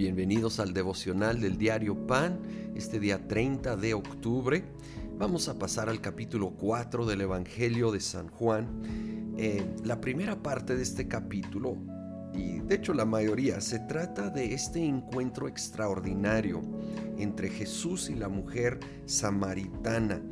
Bienvenidos al devocional del diario Pan, este día 30 de octubre. Vamos a pasar al capítulo 4 del Evangelio de San Juan. Eh, la primera parte de este capítulo, y de hecho la mayoría, se trata de este encuentro extraordinario entre Jesús y la mujer samaritana.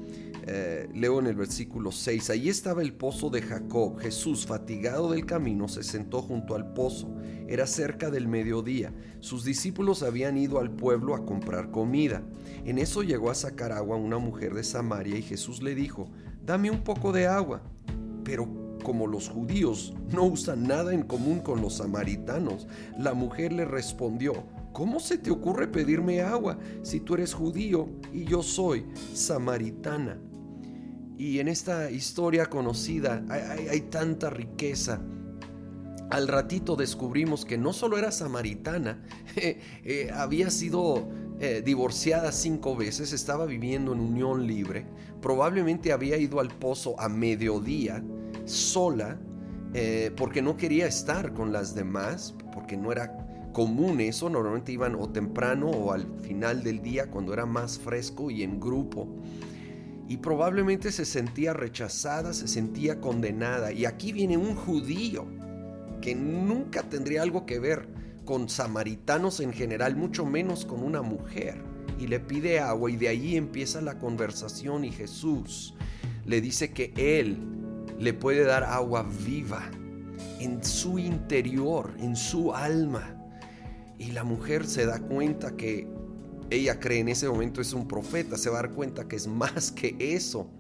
Eh, leo en el versículo 6, allí estaba el pozo de Jacob. Jesús, fatigado del camino, se sentó junto al pozo. Era cerca del mediodía. Sus discípulos habían ido al pueblo a comprar comida. En eso llegó a sacar agua una mujer de Samaria y Jesús le dijo, dame un poco de agua. Pero como los judíos no usan nada en común con los samaritanos, la mujer le respondió, ¿cómo se te ocurre pedirme agua si tú eres judío y yo soy samaritana? Y en esta historia conocida hay, tanta riqueza. Al ratito descubrimos que no solo era samaritana, eh, eh, había sido eh, divorciada cinco veces, estaba viviendo en unión libre, probablemente había ido al pozo a mediodía, sola, porque no quería estar con las demás, porque no era común eso, normalmente iban o temprano o al final del día cuando era más fresco y en grupo y probablemente se sentía rechazada, se sentía condenada. Y aquí viene un judío que nunca tendría algo que ver con samaritanos en general, mucho menos con una mujer. Y le pide agua y de ahí empieza la conversación y Jesús le dice que Él le puede dar agua viva en su interior, en su alma. Y la mujer se da cuenta que ella cree en ese momento es un profeta, se va a dar cuenta que es más que eso.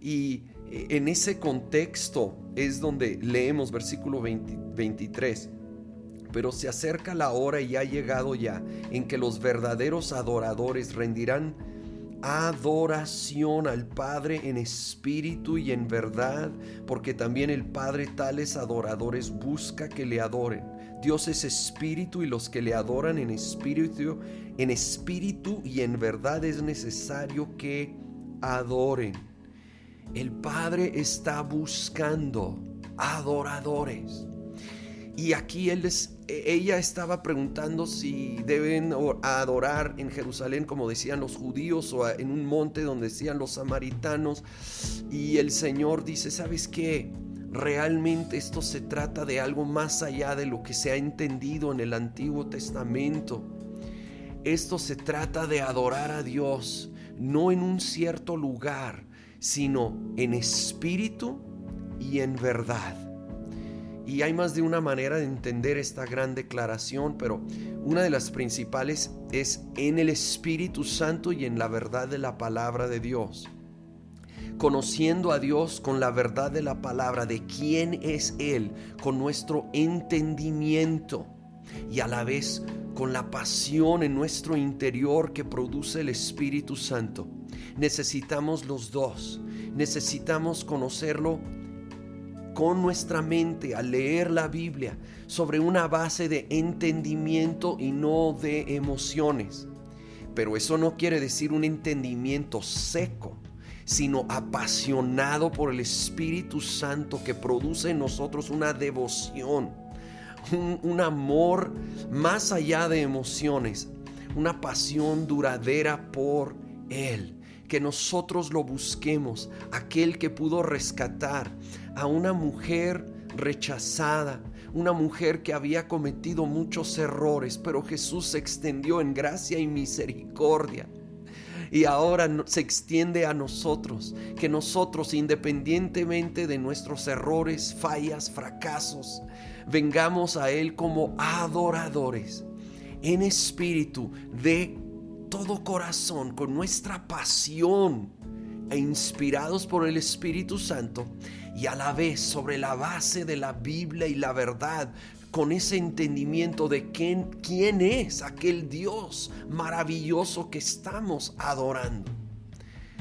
Y eh, en ese contexto es donde leemos versículo 23. Pero se acerca la hora y ha llegado ya en que los verdaderos adoradores rendirán adoración al Padre en espíritu y en verdad, porque también el Padre tales adoradores busca que le adoren. Dios es espíritu y los que le adoran en espíritu, en espíritu y en verdad es necesario que adoren. El Padre está buscando adoradores. Y aquí él ella estaba preguntando si deben adorar en Jerusalén como decían los judíos o en un monte donde decían los samaritanos. Y el Señor dice, ¿sabes qué? Realmente esto se trata de algo más allá de lo que se ha entendido en el Antiguo Testamento. Esto se trata de adorar a Dios, no en un cierto lugar, sino en espíritu y en verdad. Y hay más de una manera de entender esta gran declaración, pero una de las principales es en el Espíritu Santo y en la verdad de la palabra de Dios conociendo a Dios con la verdad de la palabra, de quién es Él, con nuestro entendimiento y a la vez con la pasión en nuestro interior que produce el Espíritu Santo. Necesitamos los dos. Necesitamos conocerlo con nuestra mente al leer la Biblia sobre una base de entendimiento y no de emociones. Pero eso no quiere decir un entendimiento seco sino apasionado por el Espíritu Santo que produce en nosotros una devoción, un, amor más allá de emociones, una pasión duradera por Él. Que nosotros lo busquemos, aquel que pudo rescatar a una mujer rechazada, una mujer que había cometido muchos errores, pero Jesús se extendió en gracia y misericordia y ahora se extiende a nosotros, que nosotros independientemente de nuestros errores, fallas, fracasos, vengamos a Él como adoradores, en espíritu, de todo corazón, con nuestra pasión e inspirados por el Espíritu Santo y a la vez sobre la base de la Biblia y la verdad, con ese entendimiento de quién, quién es aquel Dios maravilloso que estamos adorando.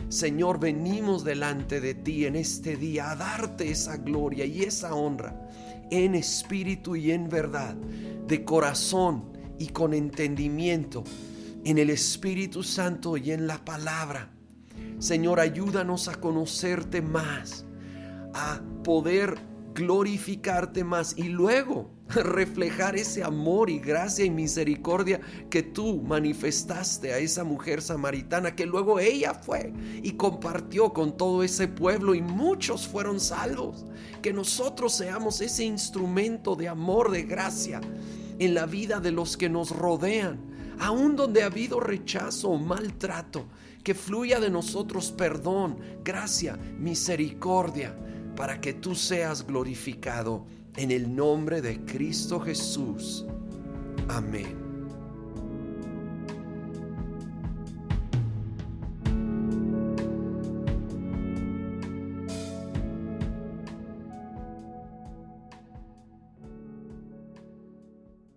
Señor, venimos delante de ti en este día a darte esa gloria y esa honra en espíritu y en verdad, de corazón y con entendimiento, en el Espíritu Santo y en la palabra. Señor, ayúdanos a conocerte más, a poder glorificarte más y luego reflejar ese amor y gracia y misericordia que tú manifestaste a esa mujer samaritana, que luego ella fue y compartió con todo ese pueblo y muchos fueron salvos. Que nosotros seamos ese instrumento de amor, de gracia en la vida de los que nos rodean, aun donde ha habido rechazo o maltrato, que fluya de nosotros perdón, gracia, misericordia, para que tú seas glorificado en el nombre de Cristo Jesús. Amén.